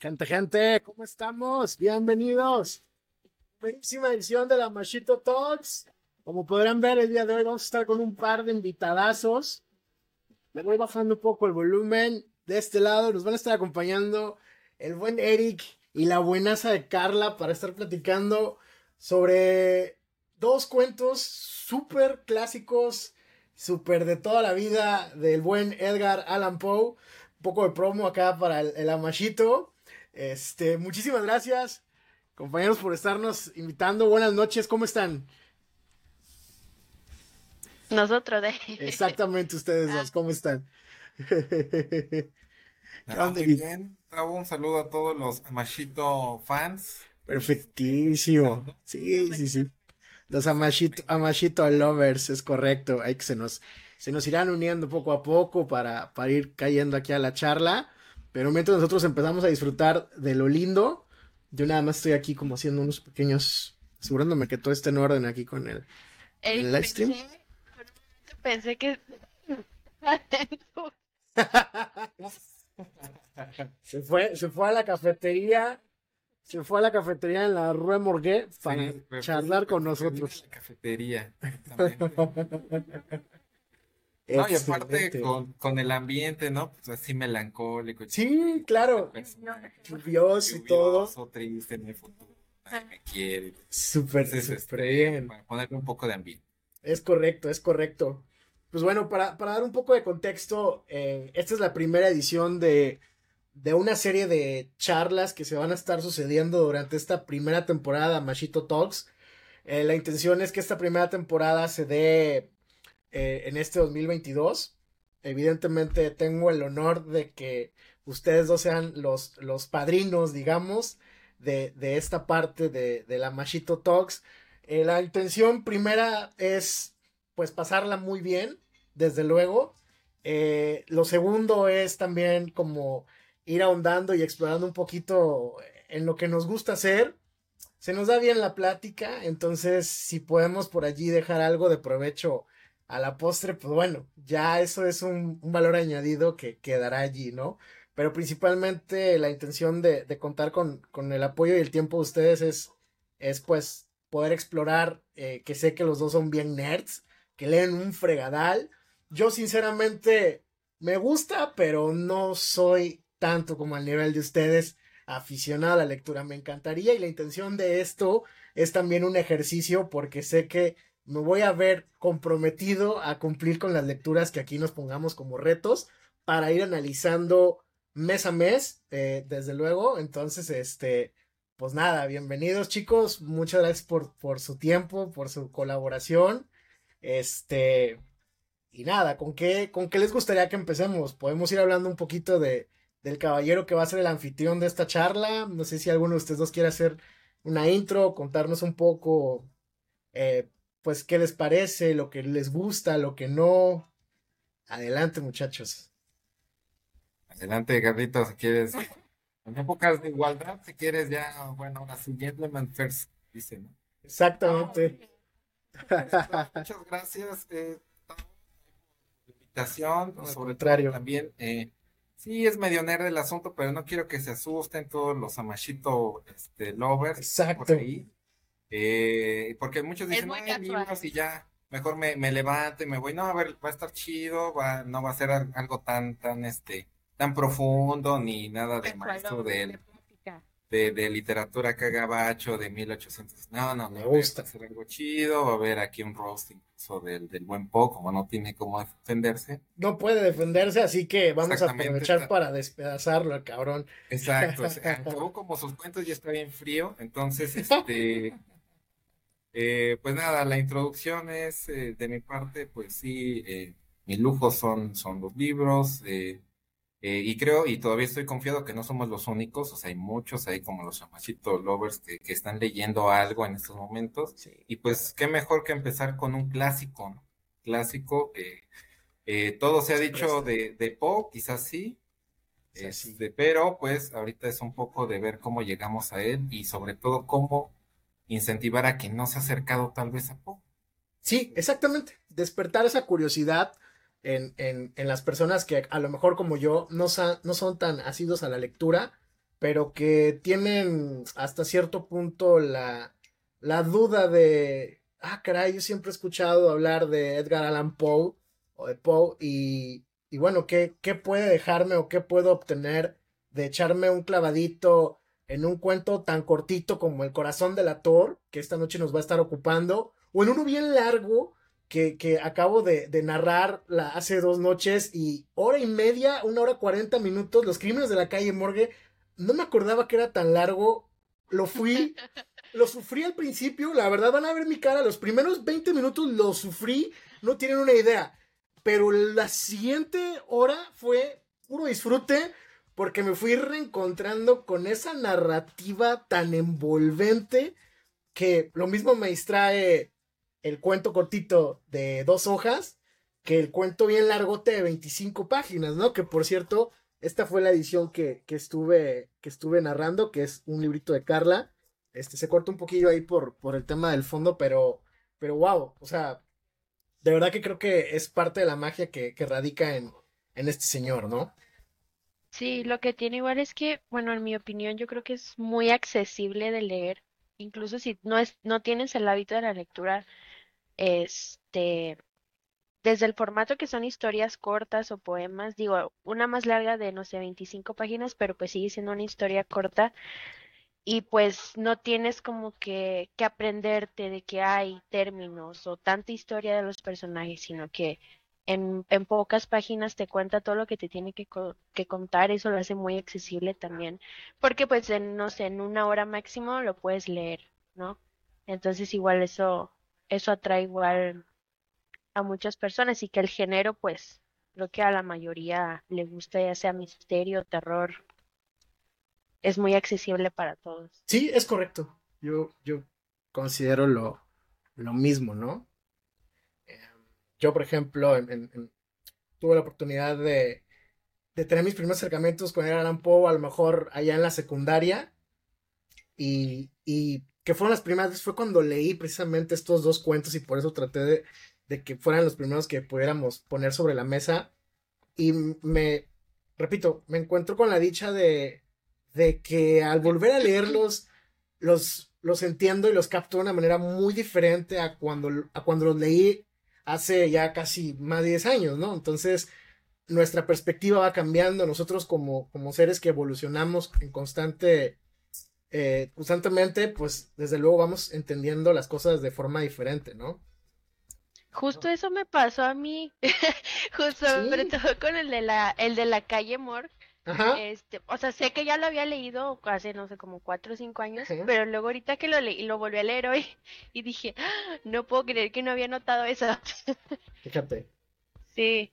Gente, gente, ¿cómo estamos? Bienvenidos. Buenísima edición de la Machito Talks. Como podrán ver, el día de hoy vamos a estar con un par de invitadazos. Me voy bajando un poco el volumen. De este lado nos van a estar acompañando el buen Eric y la buenaza de Carla para estar platicando sobre dos cuentos súper clásicos, súper de toda la vida del buen Edgar Allan Poe. Un poco de promo acá para el, el Amachito. Este, muchísimas gracias, compañeros, por estarnos invitando. Buenas noches, ¿cómo están? Nosotros, ¿eh? Exactamente, ustedes dos, ¿cómo están? Ah, muy bien. Un saludo a todos los Amashito fans. Perfectísimo. Sí, sí, sí. Los Amashito, Amashito lovers, es correcto. Hay que se nos, se nos irán uniendo poco a poco para, para ir cayendo aquí a la charla. Pero mientras nosotros empezamos a disfrutar de lo lindo, yo nada más estoy aquí como haciendo unos pequeños, asegurándome que todo esté en orden aquí con el, el live stream. Pensé, pensé que... Se fue, se fue a la cafetería, se fue a la cafetería en la Rue Morgue para Sí, charlar con nosotros. la cafetería. No, y aparte con, con el ambiente, ¿no? Pues así melancólico. Sí, claro, lluvioso y todo. triste en el futuro. Nadie me quiere. Súper, Entonces, súper este, bien. Para ponerle un poco de ambiente. Es correcto, es correcto. Pues bueno, para, para dar un poco de contexto, eh, esta es la primera edición de, de una serie de charlas que se van a estar sucediendo durante esta primera temporada Machito Talks. Eh, la intención es que esta primera temporada se dé eh, en este 2022. Evidentemente tengo el honor de que ustedes dos sean los, los padrinos, digamos, de, de esta parte de, de la Machito Talks. Eh, la intención primera es pues pasarla muy bien, desde luego. Eh, lo segundo es también como ir ahondando y explorando un poquito en lo que nos gusta hacer. Se nos da bien la plática, entonces si podemos por allí dejar algo de provecho a la postre, pues bueno, ya eso es un, valor añadido que quedará allí, ¿no? Pero principalmente la intención de, de contar con, con el apoyo y el tiempo de ustedes es, es pues poder explorar, eh, que sé que los dos son bien nerds, que leen un fregadal. Yo sinceramente me gusta, pero no soy tanto como al nivel de ustedes aficionado a la lectura. Me encantaría y la intención de esto es también un ejercicio porque sé que me voy a ver comprometido a cumplir con las lecturas que aquí nos pongamos como retos para ir analizando mes a mes, eh, desde luego. Entonces, este, pues nada, bienvenidos chicos, muchas gracias por, por su tiempo, por su colaboración. Este, y nada, ¿con qué, ¿con qué les gustaría que empecemos? Podemos ir hablando un poquito de, del caballero que va a ser el anfitrión de esta charla. No sé si alguno de ustedes dos quiere hacer una intro, contarnos un poco, eh, pues, qué les parece, lo que les gusta, lo que no. Adelante, muchachos. Adelante, Carlitos, si quieres. En épocas de igualdad, si quieres ya, bueno, ahora sí, gentleman first, dice, ¿no? Exactamente. Muchas gracias eh, por la invitación, Al sobre contrario. todo también. eh, sí, es medio nerd el asunto, pero no quiero que se asusten todos los Amashito este, lovers Exacto. por ahí. Eh, porque muchos dicen, muy "No, hay casual". libros y ya, mejor me, me levanto y me voy. No, a ver, va a estar chido, va, no va a ser al- algo tan, tan, este, tan profundo ni nada de maestro de, de, de literatura acá gabacho de 1800. No, no, Me no. gusta. Va a ser algo chido. Va a haber aquí un roast incluso del, del buen Po, como no tiene cómo defenderse. No puede defenderse, así que vamos a aprovechar está- para despedazarlo, al cabrón. Exacto. o sea, acabó como sus cuentos ya está bien frío. Entonces, este. eh, pues nada, la introducción es eh, de mi parte, pues sí, eh, mi lujo son, son los libros. eh, eh, y creo, y todavía estoy confiado que no somos los únicos, o sea, hay muchos ahí como los Yamashito Lovers que, que están leyendo algo en estos momentos. Sí. Y pues qué mejor que empezar con un clásico, ¿no? Clásico, todo se ha dicho de, de Poe, quizás sí. este, pero pues ahorita es un poco de ver cómo llegamos a él y sobre todo cómo incentivar a quien no se ha acercado tal vez a Poe. Sí, exactamente. Despertar esa curiosidad en, en, en las personas que a lo mejor como yo no, no son tan asidos a la lectura, pero que tienen hasta cierto punto la, la duda de, ah, caray, yo siempre he escuchado hablar de Edgar Allan Poe o de Poe y, y bueno, ¿qué, ¿qué puede dejarme o qué puedo obtener de echarme un clavadito en un cuento tan cortito como El corazón del ator, que esta noche nos va a estar ocupando, o en uno bien largo que, que acabo de, de narrar la, hace dos noches y hora y media, una hora cuarenta minutos, Los crímenes de la calle Morgue. No me acordaba que era tan largo. Lo fui, lo sufrí al principio, la verdad van a ver mi cara, los primeros 20 minutos lo sufrí, no tienen una idea. Pero la siguiente hora fue puro disfrute porque me fui reencontrando con esa narrativa tan envolvente que lo mismo me distrae el cuento cortito de dos hojas que el cuento bien largote de 25 páginas, ¿no? Que por cierto, esta fue la edición que, que, estuve, que estuve narrando, que es un librito de Carla. Este, se corta un poquillo ahí por, por el tema del fondo, pero, pero wow, o sea, de verdad que creo que es parte de la magia que, radica en, en este señor, ¿no? Sí, lo que tiene igual es que, bueno, en mi opinión, yo creo que es muy accesible de leer, incluso si no es, no tienes el hábito de la lectura, este, desde el formato que son historias cortas o poemas, digo, una más larga de, no sé, 25 páginas, pero pues sigue siendo una historia corta y pues no tienes como que, que aprenderte de que hay términos o tanta historia de los personajes, sino que en, en pocas páginas te cuenta todo lo que te tiene que, co- que contar, eso lo hace muy accesible también, porque pues en, no sé, en una hora máximo lo puedes leer, ¿no? Entonces igual eso, eso atrae igual a muchas personas y que el género pues creo que a la mayoría le gusta, ya sea misterio, terror, es muy accesible para todos. Sí, es correcto. Yo, yo considero lo, lo mismo, ¿no? Yo, por ejemplo, en- en- en- tuve la oportunidad de, de tener mis primeros acercamientos con Edgar Allan Poe, a lo mejor allá en la secundaria, y, y que fueron las primeras fue cuando leí precisamente estos dos cuentos y por eso traté de, de que fueran los primeros que pudiéramos poner sobre la mesa. Y me, repito, me encuentro con la dicha de, de que al volver a leerlos, los, los entiendo y los capto de una manera muy diferente a cuando, a cuando los leí hace ya casi más de 10 años, ¿no? Entonces, nuestra perspectiva va cambiando, nosotros como, como seres que evolucionamos en constante, eh, constantemente, pues desde luego vamos entendiendo las cosas de forma diferente, ¿no? Justo eso me pasó a mí, justo, sobre Sí, todo con el de la, el de la calle Mor. Ajá, Este, o sea, sé que ya lo había leído hace, no sé, como cuatro o cinco años, ajá, pero luego ahorita que lo leí, lo volví a leer hoy y dije, "Ah, no puedo creer que no había notado eso. fíjate. Sí,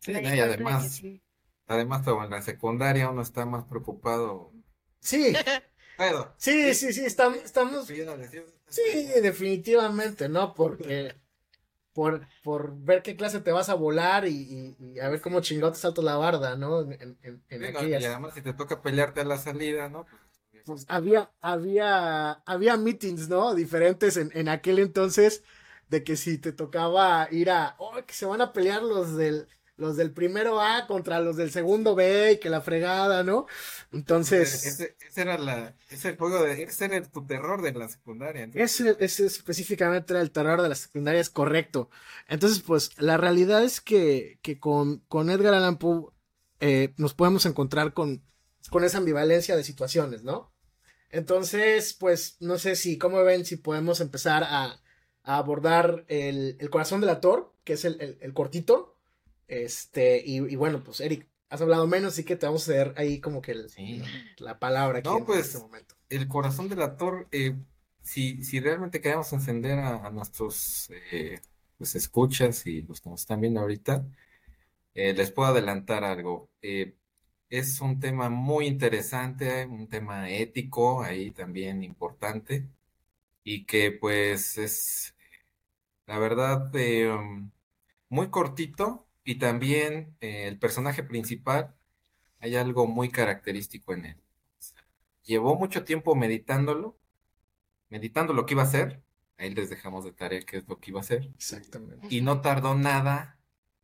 Sí, no, y además, sí. además como en la secundaria uno está más preocupado. Sí, Pero, sí, sí, sí, sí, estamos, estamos, sí, definitivamente, ¿no? Porque por, por ver qué clase te vas a volar y, y- y a ver cómo chingado te saltas la barda, ¿no? En, en- en- y además si te toca pelearte a la salida, ¿no? Pues, Pues había, había, había meetings, ¿no? Diferentes en, en aquel entonces, de que si te tocaba ir a, oh, que se van a pelear los del, los del primero A contra los del segundo B y que la fregada, ¿no? Entonces, ese, ese era la, ese juego de, ese era tu terror de la secundaria. Ese, ese específicamente era el terror de la secundaria, es correcto. Entonces, pues, la realidad es que, que con, con Edgar Allan Poe eh, nos podemos encontrar con, con esa ambivalencia de situaciones, ¿no? Entonces, pues, no sé si, ¿cómo ven? Si podemos empezar a, a abordar el, el corazón del actor, que es el, el- el cortito. Este, y, y bueno, pues, Eric, has hablado menos, así que te vamos a ceder ahí como que el- sí. la palabra aquí No, en pues, este momento. el corazón del actor, eh, si, si realmente queremos encender a, a nuestros eh, pues, escuchas y los que nos están viendo ahorita, eh, les puedo adelantar algo. Eh, es un tema muy interesante, un tema ético ahí también importante y que pues es, la verdad, muy cortito y también eh, el personaje principal, hay algo muy característico en él. Llevó mucho tiempo meditándolo, meditando lo que iba a hacer. Ahí les dejamos de tarea qué es lo que iba a hacer. Exactamente. Y no tardó nada,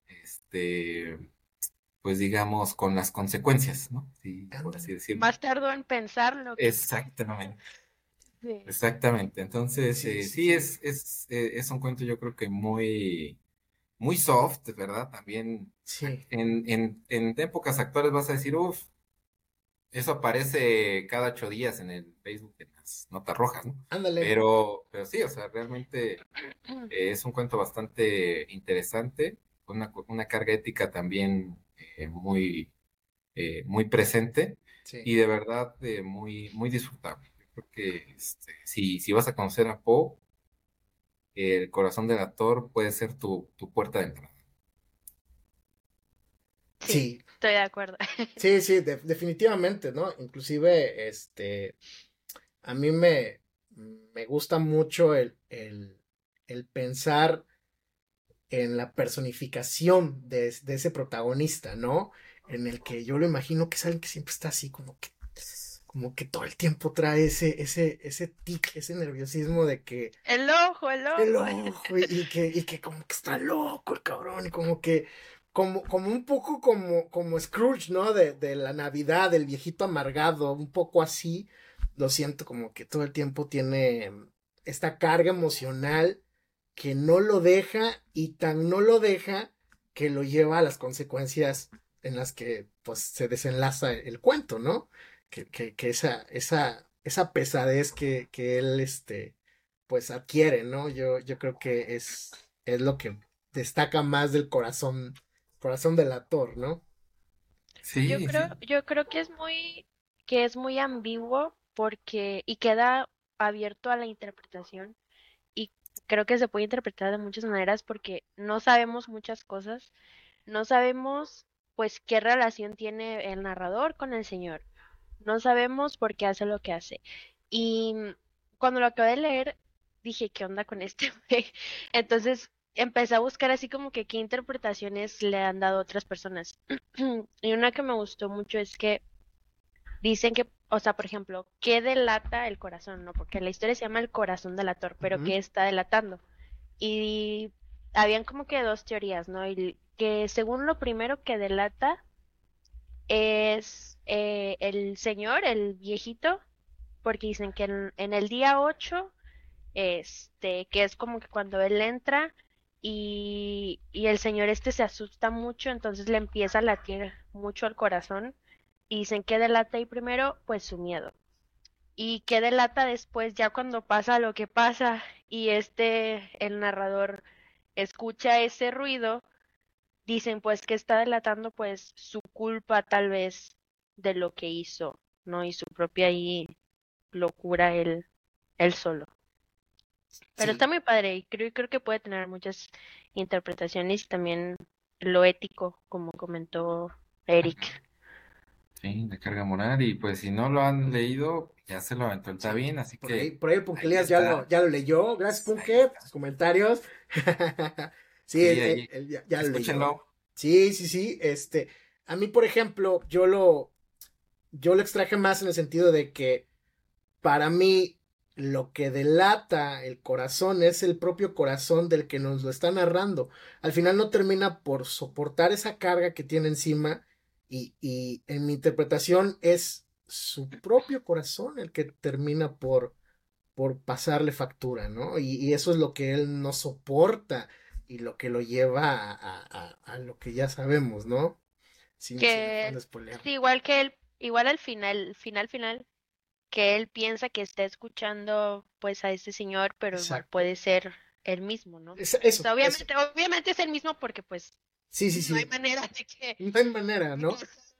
este, pues digamos, con las consecuencias, ¿no? Sí, por así decirlo. Más tardo en pensarlo. Exactamente. Exactamente. Entonces, sí, sí, es, es, es un cuento yo creo que muy, muy soft, ¿verdad? También en, en, en épocas actuales vas a decir, uff, eso aparece cada ocho días en el Facebook en las notas rojas, ¿no? Ándale. Pero, pero sí, o sea, realmente eh, es un cuento bastante interesante, con una, una carga ética también eh, muy, eh, muy presente y de verdad muy, muy disfrutable. Yo creo que este, si, si vas a conocer a Poe, el corazón del actor puede ser tu, puerta de entrada. Sí, estoy de acuerdo. Sí, sí, definitivamente, ¿no? Inclusive, este, a mí me, me gusta mucho el, el, pensar en la personificación de, de, ese protagonista, ¿no? En el que yo lo imagino que es alguien que siempre está así como que como que todo el tiempo trae ese, ese, ese tic, ese nerviosismo de que. El ojo, el ojo. El ojo, y, que, y que como que está loco el cabrón, y como que. Como, como un poco como, como Scrooge, ¿no? De, de la Navidad, del viejito amargado, un poco así. Lo siento como que todo el tiempo tiene esta carga emocional que no lo deja y tan no lo deja que lo lleva a las consecuencias en las que pues se desenlaza el cuento, ¿no? Que, que, esa, esa, esa pesadez que, que él, este, pues adquiere, ¿no? Yo, yo creo que es, es lo que destaca más del corazón, corazón del actor, ¿no? Sí. Yo creo, yo creo que es muy, que es muy ambiguo porque, y queda abierto a la interpretación y creo que se puede interpretar de muchas maneras porque no sabemos muchas cosas, no sabemos pues qué relación tiene el narrador con el señor, no sabemos por qué hace lo que hace. Y cuando lo acabé de leer, dije, ¿qué onda con este Entonces empecé a buscar así como que qué interpretaciones le han dado otras personas. y una que me gustó mucho es que dicen que, o sea, por ejemplo, ¿qué delata el corazón? ¿No? Porque la historia se llama El corazón delator, pero ¿qué está delatando? Y habían como que dos teorías, ¿no? Y que según lo primero que delata es eh, el señor, el viejito, porque dicen que en, el día 8, este, que es como que cuando él entra y, y, el señor este se asusta mucho, entonces le empieza a latir mucho al corazón y dicen que delata ahí primero, pues su miedo. Y que delata después, ya cuando pasa lo que pasa y este, el narrador, escucha ese ruido, dicen pues que está delatando pues su culpa tal vez de lo que hizo, ¿no? Y su propia ahí locura él, él solo. Pero está muy padre y creo, creo que puede tener muchas interpretaciones y también lo ético, como comentó Eric. Sí, de carga moral y pues si no lo han leído, ya se lo aventó está bien, así por que... Ahí, por ahí Punkelías ya lo, ya lo leyó, gracias Punke, comentarios. sí, ya, ya lo leyó. Sí, sí, sí, este, a mí por ejemplo, yo lo, yo lo extraje más en el sentido de que para mí lo que delata el corazón es el propio corazón del que nos lo está narrando. Al final no termina por soportar esa carga que tiene encima y, y en mi interpretación es su propio corazón el que termina por, por pasarle factura, ¿no? Y, eso es lo que él no soporta y lo que lo lleva a, a, lo que ya sabemos, ¿no? Sin, que, igual que él igual al final, final, final, que él piensa que está escuchando pues a este señor, pero igual puede ser el mismo, ¿no? obviamente, obviamente es el mismo porque pues sí, sí, sí. no hay manera de que... No hay manera, ¿no?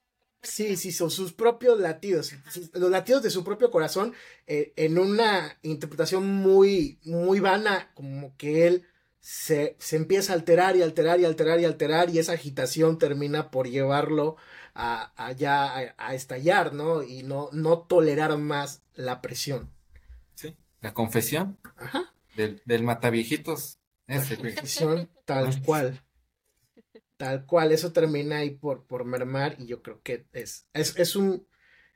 Sí, sí, son sus propios latidos, los latidos de su propio corazón, eh, en una interpretación muy, muy vana, como que él se, se empieza a alterar y alterar y alterar y alterar y esa agitación termina por llevarlo a, ya a, estallar, ¿no? Y no, no tolerar más la presión. Sí, la confesión Ajá. Del, del mataviejitos. Ese, la confesión tal cual. Tal cual, eso termina ahí por, por mermar y yo creo que es, es, es un,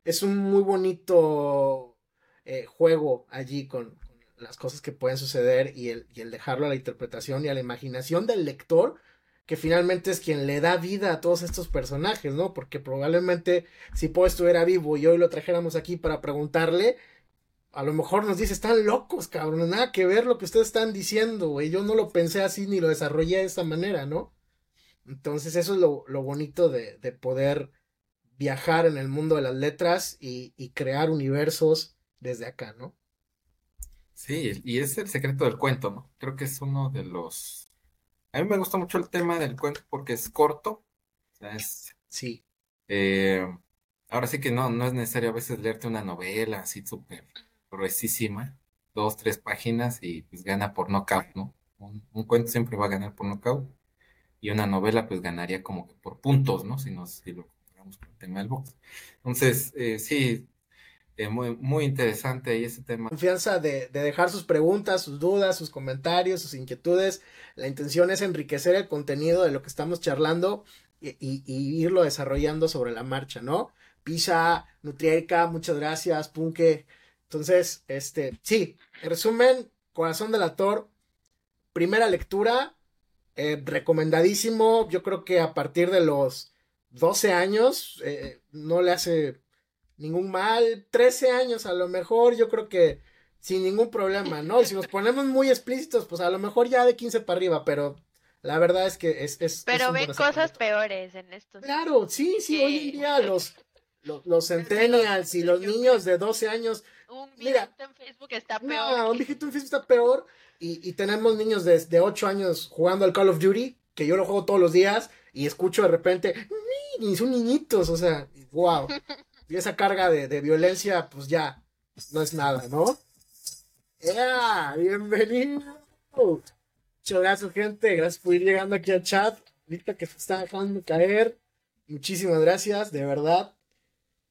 es un muy bonito eh, juego allí con, las cosas que pueden suceder y el, y el dejarlo a la interpretación y a la imaginación del lector que finalmente es quien le da vida a todos estos personajes, ¿no? Porque probablemente si Poe estuviera vivo y hoy lo trajéramos aquí para preguntarle, a lo mejor nos dice, están locos, cabrón, nada que ver lo que ustedes están diciendo, güey, yo no lo pensé así ni lo desarrollé de esa manera, ¿no? Entonces eso es lo, bonito de, poder viajar en el mundo de las letras y, y crear universos desde acá, ¿no? Sí, y es el secreto del cuento, ¿no? Creo que es uno de los a mí me gusta mucho el tema del cuento porque es corto. O sea, es, sí. Eh, ahora sí que no, no es necesario a veces leerte una novela así súper gruesísima, dos, tres páginas y pues gana por knockout, ¿no? Un, cuento siempre va a ganar por knockout y una novela pues ganaría como que por puntos, ¿no? Si, no, si lo comparamos con el tema del box. Entonces, eh, sí, muy, interesante ahí ese tema. Confianza de, dejar sus preguntas, sus dudas, sus comentarios, sus inquietudes. La intención es enriquecer el contenido de lo que estamos charlando y, irlo desarrollando sobre la marcha, ¿no? Pisa, Nutrierica, muchas gracias, Punke. Entonces, este, sí, en resumen, Corazón del Actor, primera lectura, eh, recomendadísimo. Yo creo que a partir de los 12 años eh, no le hace ningún mal, 13 años a lo mejor, yo creo que sin ningún problema, ¿no? Si nos ponemos muy explícitos, pues a lo mejor ya de 15 para arriba, pero la verdad es que es... es pero ven cosas peores en estos. Claro, sí, sí, hoy en día los, los, los centennials y los niños de 12 años... Un viejito en Facebook está peor. No, un viejito en Facebook está peor y, y tenemos niños de, de 8 años jugando al Call of Duty, que yo lo juego todos los días y escucho de repente, ni son niñitos, o sea, wow. Y esa carga de, violencia, pues ya, no es nada, ¿no? ¡Ya! ¡Bienvenido! Muchas gracias, gente. Gracias por ir llegando aquí al chat. Ahorita que se está dejando caer. Muchísimas gracias, de verdad.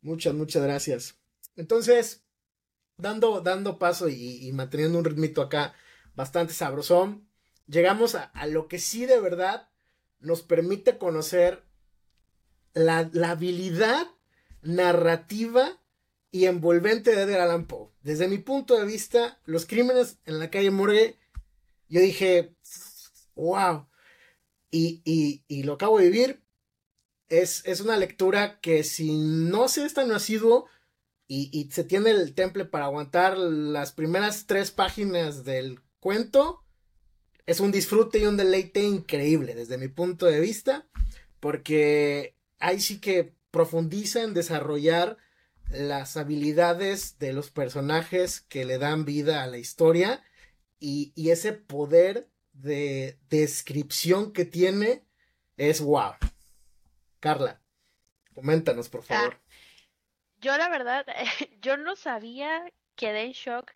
Muchas, muchas gracias. Entonces, dando, dando paso y, manteniendo un ritmito acá bastante sabrosón, llegamos a, lo que sí de verdad nos permite conocer la, la habilidad narrativa y envolvente de Edgar Allan Poe. Desde mi punto de vista, los crímenes en la calle Morgue, yo dije, wow. Y, y, lo acabo de vivir. Es, es, una lectura que si no se es tan asiduo y, y se tiene el temple para aguantar las primeras tres páginas del cuento, es un disfrute y un deleite increíble desde mi punto de vista, porque ahí sí que profundiza en desarrollar las habilidades de los personajes que le dan vida a la historia y, ese poder de descripción que tiene es wow. Carla, coméntanos por ah, favor. yo la verdad, yo no sabía, quedé en shock.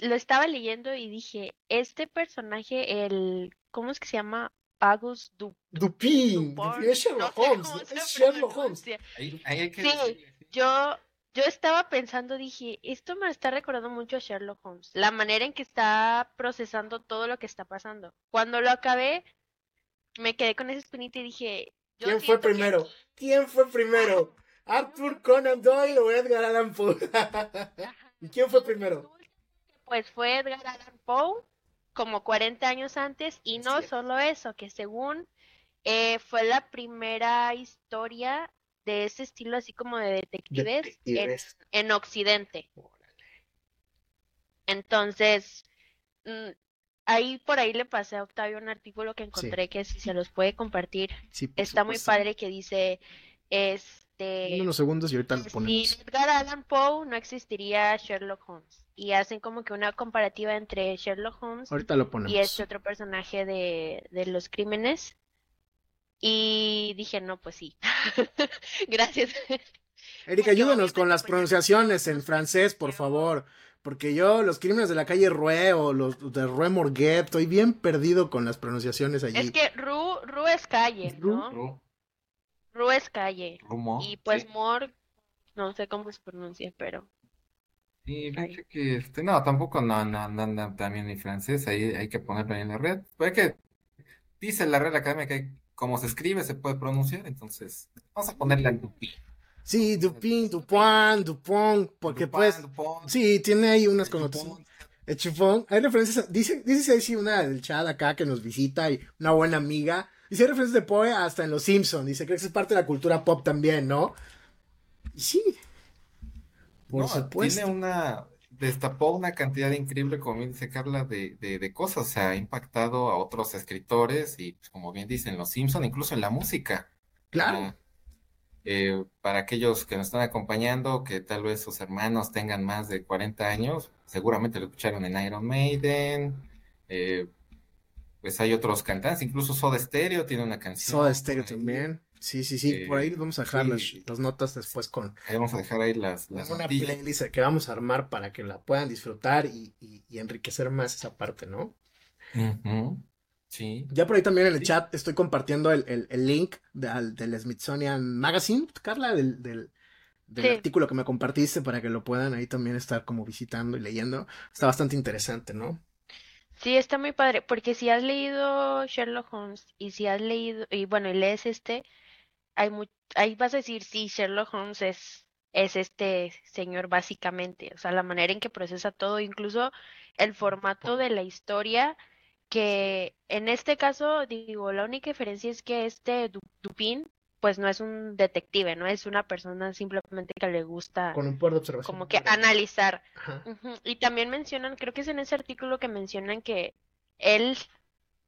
Lo estaba leyendo y dije, este personaje, el, ¿cómo es que se llama? Agus Dupin. es Sherlock Holmes. es Sherlock Holmes. sí, yo, yo estaba pensando, dije, esto me está recordando mucho a Sherlock Holmes. La manera en que está procesando todo lo que está pasando. Cuando lo acabé, me quedé con ese espinita y dije. ¿Quién fue primero? ¿Quién fue primero? ¿Arthur Conan Doyle o Edgar Allan Poe? ¿Y quién fue primero? Pues fue Edgar Allan Poe como 40 años antes y no solo eso, que según eh, fue la primera historia de ese estilo así como de detectives, En, Occidente. Entonces, mm, ahí por ahí le pasé a Octavio un artículo que encontré que si se los puede compartir, está muy padre que dice, este... En unos segundos y ahorita lo ponemos. Sin Edgar Allan Poe no existiría Sherlock Holmes y hacen como que una comparativa entre Sherlock Holmes y este otro personaje de, los crímenes. Y dije, no, pues sí. Gracias. Erika, ayúdanos con las pronunciaciones en francés, por favor. Porque yo, los crímenes de la calle Rue o los de Rue Morguet, estoy bien perdido con las pronunciaciones allí. Es que Rue, es calle, ¿no? Rue, es calle. y pues Mor, no sé cómo se pronuncia, pero Sí, que este, no, tampoco no, no, también ni francés, ahí hay que ponerlo en la red. Puede que dice la red académica que como se escribe se puede pronunciar, entonces vamos a ponerle en Dupin. Sí, Dupin, Dupont, Dupont, porque pues, sí, tiene ahí unas connotaciones. Chufón, hay referencias, dice, dice ahí sí una del chat acá que nos visita y una buena amiga Dice referencias de Poe hasta en Los Simpsons. Dice, creo que es parte de la cultura pop también, ¿no? Y sí. Por supuesto. Tiene una. Destapó una cantidad increíble, como dice Carla, de, de, cosas. O sea, ha impactado a otros escritores y, pues, como bien dicen, Los Simpsons, incluso en la música. Claro. Eh, para aquellos que nos están acompañando, que tal vez sus hermanos tengan más de 40 años, seguramente lo escucharon en Iron Maiden. Eh, pues hay otros cantantes, incluso Soda Stereo tiene una canción. Soda Stereo también. Sí, sí, sí, por ahí eh, vamos a dejar las, notas después con... Ahí vamos a dejar ahí las... las una playlist que vamos a armar para que la puedan disfrutar y, enriquecer más esa parte, ¿no? Sí. Ya por ahí también en el chat estoy compartiendo el, link del Smithsonian Magazine, Carla, del, del, artículo que me compartiste para que lo puedan ahí también estar como visitando y leyendo. Está bastante interesante, ¿no? Sí, está muy padre, porque si has leído Sherlock Holmes y si has leído, y bueno, y lees este, hay ahí vas a decir, sí, Sherlock Holmes es, es este señor básicamente, o sea, la manera en que procesa todo, incluso el formato de la historia, que en este caso, digo, la única diferencia es que este Dupin, pues no es un detective, no es una persona simplemente que le gusta con un de observación. como que analizar. Y también mencionan, creo que es en ese artículo que mencionan que él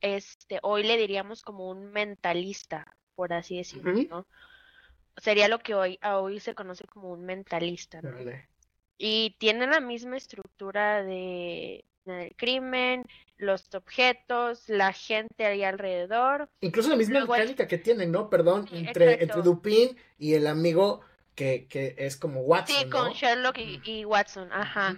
este hoy le diríamos como un mentalista, por así decirlo, ¿no? Sería lo que hoy hoy se conoce como un mentalista, ¿no? Y tiene la misma estructura de del crimen, los objetos, la gente ahí alrededor. Incluso la misma mecánica que tienen, ¿no? Perdón, entre, entre Dupin y el amigo que, que es como Watson. Sí, con Sherlock y, Watson, ajá.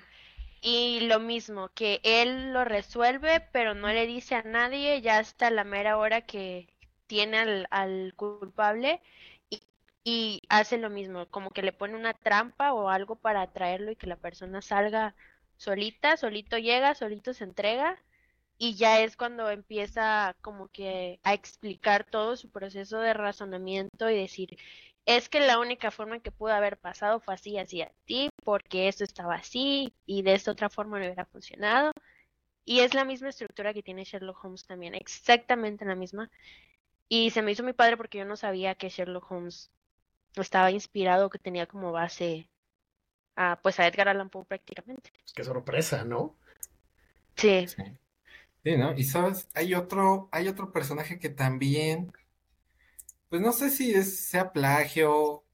Y lo mismo, que él lo resuelve, pero no le dice a nadie, ya hasta la mera hora que tiene al, al culpable y, y hace lo mismo, como que le pone una trampa o algo para atraerlo y que la persona salga solita, solito llega, solito se entrega y ya es cuando empieza como que a explicar todo su proceso de razonamiento y decir, es que la única forma en que pudo haber pasado fue así, así, así, porque esto estaba así y de esta otra forma no hubiera funcionado. Y es la misma estructura que tiene Sherlock Holmes también, exactamente la misma. Y se me hizo muy padre porque yo no sabía que Sherlock Holmes estaba inspirado, que tenía como base a, pues a Edgar Allan Poe prácticamente. Pues qué sorpresa, ¿no? Sí. sí. ¿no? Y sabes, hay otro, hay otro personaje que también, pues no sé si es, sea plagio,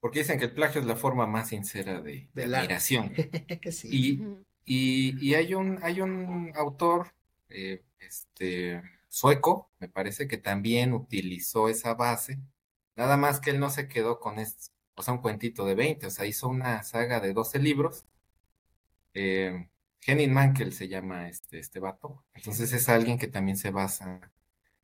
porque dicen que el plagio es la forma más sincera de, admiración. sí. y, y, hay un, hay un autor, eh, este, sueco, me parece que también utilizó esa base, nada más que él no se quedó con, o sea, un cuentito de 20, o sea, hizo una saga de 12 libros. Eh, Henning Mankell se llama este, este vato. Entonces es alguien que también se basa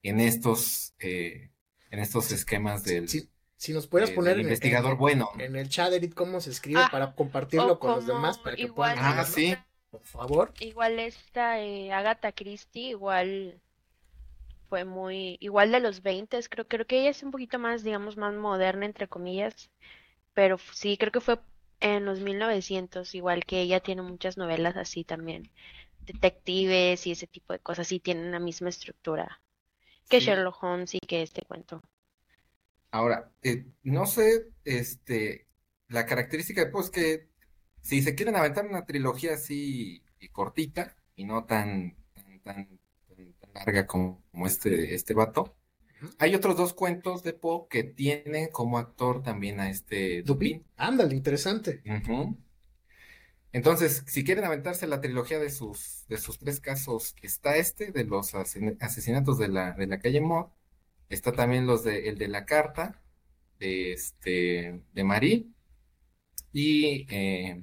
en estos, eh, en estos esquemas del... Si nos puedes poner en, investigador bueno. En el chat, Edith, cómo se escribe ah, para compartirlo con los demás, para que puedan... Ah, sí. Por favor. Igual esta eh, Agatha Christie, igual fue muy, igual de los 20, creo, creo que ella es un poquito más, digamos, más moderna, entre comillas, pero sí, creo que fue en los 1900, igual que ella tiene muchas novelas así también, detectives y ese tipo de cosas, y tienen la misma estructura que Sherlock Holmes y que este cuento. Ahora, eh, no sé, este, la característica de pues que si se quieren aventar una trilogía así cortita y no tan, tan, larga como, como este, este vato, hay otros dos cuentos de Poe que tienen como actor también a este Dupin. Ándale, interesante. Entonces, si quieren aventarse la trilogía de sus, de sus tres casos, está este, de los asesinatos de la, de la calle Moore, está también los de, el de la carta, de este, de Marie, y, eh,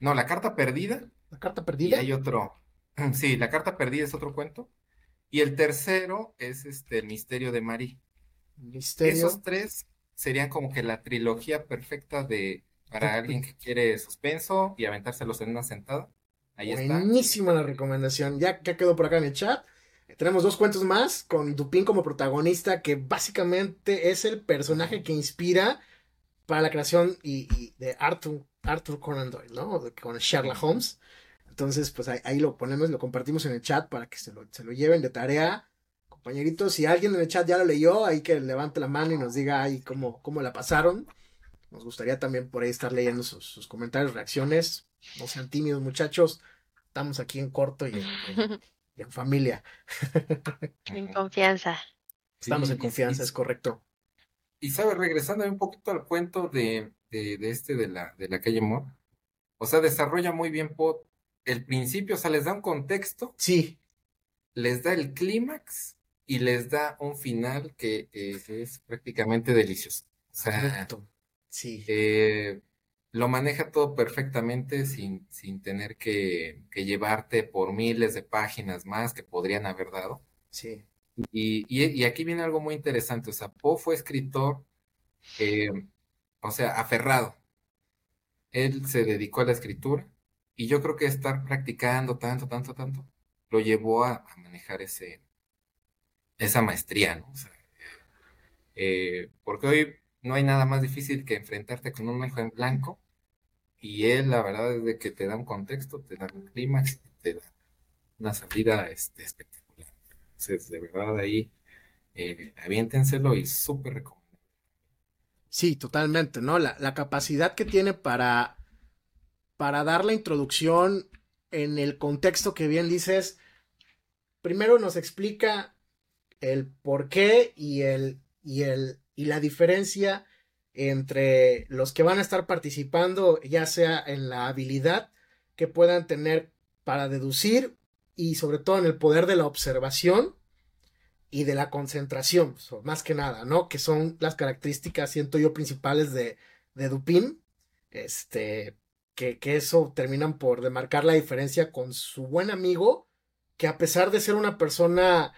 no, la carta perdida. La carta perdida. Y hay otro, sí, la carta perdida es otro cuento. Y el tercero es este el misterio de Marie. Misterio. Esos tres serían como que la trilogía perfecta de para alguien que quiere suspenso y aventárselos en una sentada. Ahí está. Buenísima la recomendación. Ya, ya quedó por acá en el chat. Tenemos dos cuentos más con Dupin como protagonista, que básicamente es el personaje que inspira para la creación y, de Arthur, Arthur Conan Doyle, ¿no? Con Sherlock Holmes. Entonces, pues ahí, lo ponemos, lo compartimos en el chat para que se lo, se lo lleven de tarea. compañeritos. Si alguien en el chat ya lo leyó, ahí que levante la mano y nos diga ahí cómo, cómo la pasaron. Nos gustaría también por ahí estar leyendo sus, comentarios, reacciones. No sean tímidos, muchachos. Estamos aquí en corto y en, familia. En confianza. Estamos en confianza, es correcto. Y sabes, regresando un poquito al cuento de, de, este de la, de la calle Moore, o sea, desarrolla muy bien el principio, o sea, les da un contexto. Sí. Les da el clímax y les da un final que es prácticamente delicioso. O sea, sí. Eh, lo maneja todo perfectamente sin, sin tener que, llevarte por miles de páginas más que podrían haber dado. Sí. Y, y, aquí viene algo muy interesante. O sea, Poe fue escritor, eh, o sea, aferrado él se dedicó a la escritura y yo creo que estar practicando tanto, tanto, tanto, lo llevó a, manejar ese, esa maestría, ¿no? Eh, porque hoy no hay nada más difícil que enfrentarte con un hijo en blanco y él, la verdad, es de que te da un contexto, te da un clímax, te da una salida este, espectacular. Entonces, de verdad, ahí eh, aviéntenselo y súper recomendable. Sí, totalmente, ¿no? La, la, capacidad que tiene para, para dar la introducción en el contexto que bien dices, primero nos explica el por qué y el, y el, y la diferencia entre los que van a estar participando, ya sea en la habilidad que puedan tener para deducir y sobre todo en el poder de la observación y de la concentración, más que nada, ¿no? Que son las características, siento yo, principales de, de Dupin. Este, que, que, eso terminan por demarcar la diferencia con su buen amigo, que a pesar de ser una persona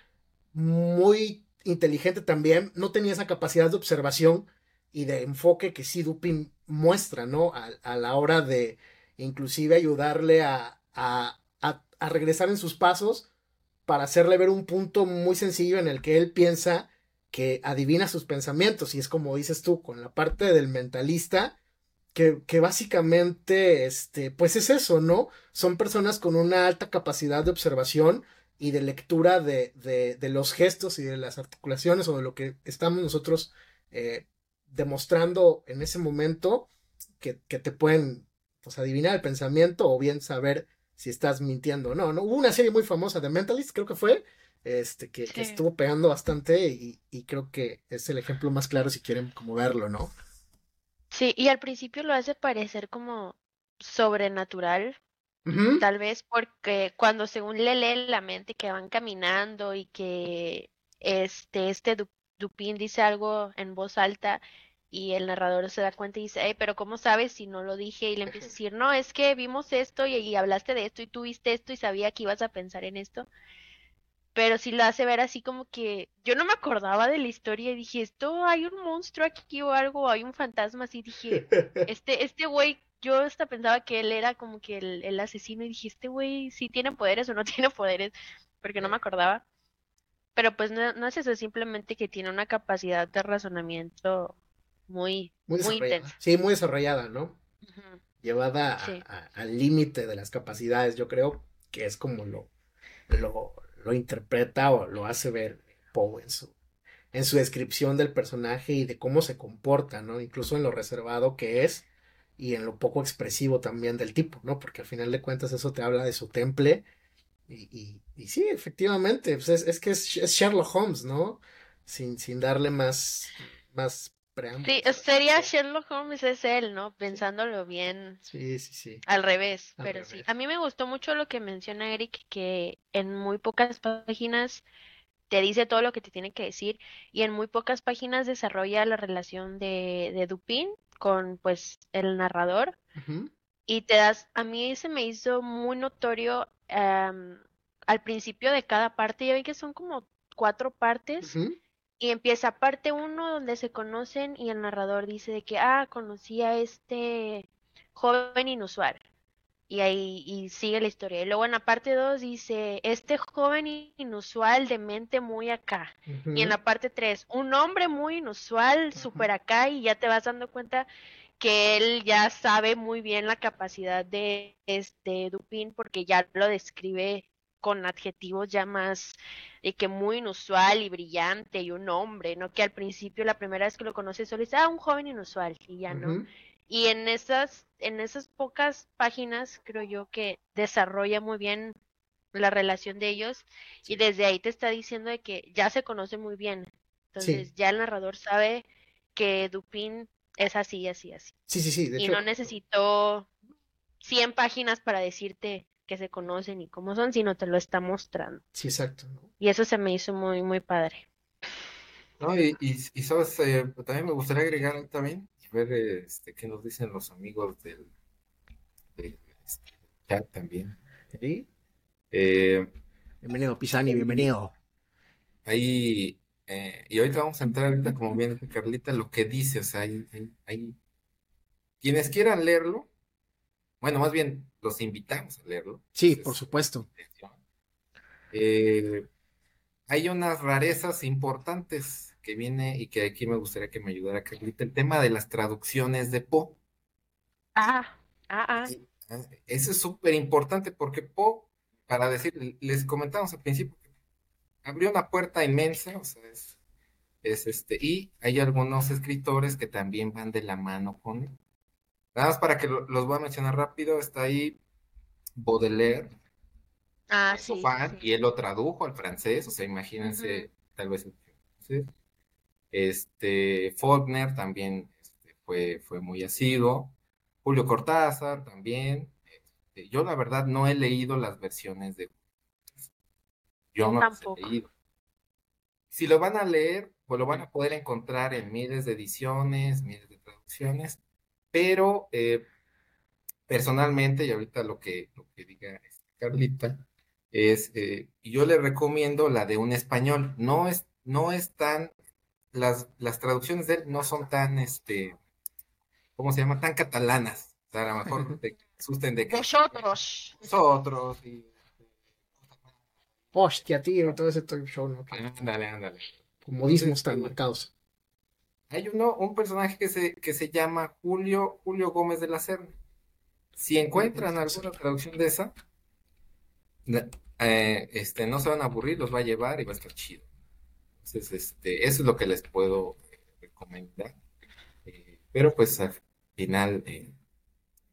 muy inteligente también, no tenía esa capacidad de observación y de enfoque que sí Dupin muestra, ¿no? A, la hora de inclusive ayudarle a, a, a regresar en sus pasos para hacerle ver un punto muy sencillo en el que él piensa que adivina sus pensamientos y es como dices tú con la parte del mentalista que, que, básicamente este pues es eso no son personas con una alta capacidad de observación y de lectura de, de, de los gestos y de las articulaciones o de lo que estamos nosotros eh, demostrando en ese momento que, que te pueden pues adivinar el pensamiento o bien saber si estás mintiendo o no, no. Hubo una serie muy famosa de Mentalist, creo que fue, este, que, estuvo pegando bastante y, creo que es el ejemplo más claro si quieren como verlo, ¿no? Sí, y al principio lo hace parecer como sobrenatural, tal vez porque cuando según le lee la mente que van caminando y que este, este Dupin dice algo en voz alta y el narrador se da cuenta y dice, pero ¿cómo sabes si no lo dije? Y le empieza a decir, no, es que vimos esto y, hablaste de esto y tú viste esto y sabía que ibas a pensar en esto. Pero sí lo hace ver así como que yo no me acordaba de la historia y dije, esto hay un monstruo aquí o algo, hay un fantasma así, dije, este, este güey, yo hasta pensaba que él era como que el, el asesino y dije, este güey sí tiene poderes o no tiene poderes, porque no me acordaba. Pero pues no, no es eso, simplemente que tiene una capacidad de razonamiento muy, muy, intensa. Sí, muy desarrollada, ¿no? Llevada al límite de las capacidades, yo creo que es como lo, lo, lo interpreta o lo hace ver Poe en su, en su descripción del personaje y de cómo se comporta, ¿no? Incluso en lo reservado que es y en lo poco expresivo también del tipo, ¿no? Porque al final de cuentas eso te habla de su temple y, sí, efectivamente, pues es, que es, Sherlock Holmes, ¿no? Sin, darle más Sí, sería Sherlock Holmes es él, ¿no? Pensándolo bien. Sí, sí, sí. Al revés, pero sí. A mí me gustó mucho lo que menciona Eric, que en muy pocas páginas te dice todo lo que te tiene que decir y en muy pocas páginas desarrolla la relación de, de Dupin con pues el narrador y te das, a mí se me hizo muy notorio al principio de cada parte, ya vi que son como cuatro partes. Y empieza parte uno donde se conocen y el narrador dice de que, ah, conocí a este joven inusual. Y ahí y sigue la historia. Y luego en la parte dos dice, este joven inusual de mente muy acá. Y en la parte tres, un hombre muy inusual, súper acá, y ya te vas dando cuenta que él ya sabe muy bien la capacidad de este Dupin porque ya lo describe con adjetivos ya más de que muy inusual y brillante y un hombre, ¿no? Que al principio la primera vez que lo conoces solo dice, ah, un joven inusual y ya, ¿no? Y en esas, en esas pocas páginas creo yo que desarrolla muy bien la relación de ellos y desde ahí te está diciendo de que ya se conoce muy bien. Entonces ya el narrador sabe que Dupin es así, así, así. Sí, sí, sí. y no necesitó 100 páginas para decirte que se conocen y cómo son, sino te lo está mostrando. Sí, exacto. Y eso se me hizo muy, muy padre. No, y, y, sabes, eh, también me gustaría agregar también, ver este, qué nos dicen los amigos del, este, chat también. ¿Sí? Eh, bienvenido, Pisani, bienvenido. Ahí, eh, y ahorita vamos a entrar ahorita, como bien Carlita, lo que dice, o sea, hay, hay, quienes quieran leerlo, bueno, más bien los invitamos a leerlo. Sí, por supuesto. Eh, hay unas rarezas importantes que viene y que aquí me gustaría que me ayudara Carlita, el tema de las traducciones de Po. Ah, ah, ah. ah eso es súper importante porque Po, para decir, les comentamos al principio que abrió una puerta inmensa, o sea, es, este, y hay algunos escritores que también van de la mano con él. Nada más para que los voy a mencionar rápido, está ahí Baudelaire, ah, sí, y él lo tradujo al francés, o sea, imagínense, tal vez Este, Faulkner también este, fue, fue muy asiduo, Julio Cortázar también. Este, yo la verdad no he leído las versiones de... Yo no las he leído. Si lo van a leer, pues lo van a poder encontrar en miles de ediciones, miles de traducciones pero eh, personalmente, y ahorita lo que, lo que diga este, Carlita, es, eh, yo le recomiendo la de un español. No es, no es tan, las, las traducciones de él no son tan, este, ¿cómo se llama? Tan catalanas. O sea, a lo mejor te asusten de que... Vosotros. Nosotros. Y, Hostia, tío, todo ese show, ¿no? Ándale, ándale. Modismos tan marcados. Hay uno, un personaje que se, que se llama Julio, Julio Gómez de la Serna. Si encuentran alguna traducción de esa, eh, este, no se van a aburrir, los va a llevar y va a estar chido. Entonces, este, eso es lo que les puedo eh, recomendar. Eh, pero pues al final,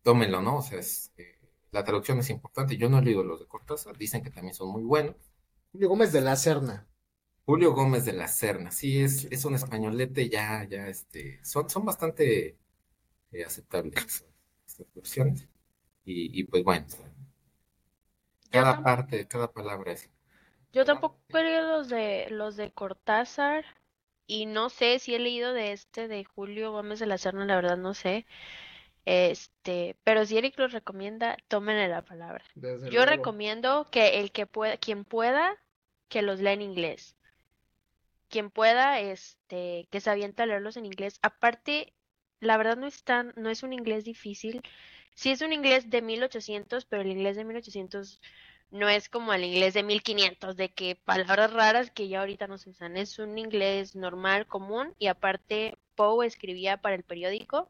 tómenlo, ¿no? O sea, la traducción es importante. Yo no he leído los de Cortázar, dicen que también son muy buenos. Julio Gómez de la Serna. Julio Gómez de la Serna, sí, es, es un españolete ya, ya, este, son, son bastante eh, aceptables estas versiones. Y, pues bueno, cada parte, cada palabra es. Yo tampoco he leído los de los de Cortázar y no sé si he leído de este de Julio Gómez de la Serna, la verdad no sé. Este, pero si Eric los recomienda, tómenle la palabra. Yo recomiendo que el que pueda, quien pueda, que los lea en inglés quien pueda, este, que se avienta a leerlos en inglés. Aparte, la verdad no es tan, no es un inglés difícil. Sí es un inglés de 1800, pero el inglés de 1800 no es como el inglés de 1500, de que palabras raras que ya ahorita no se usan. Es un inglés normal, común, y aparte Poe escribía para el periódico,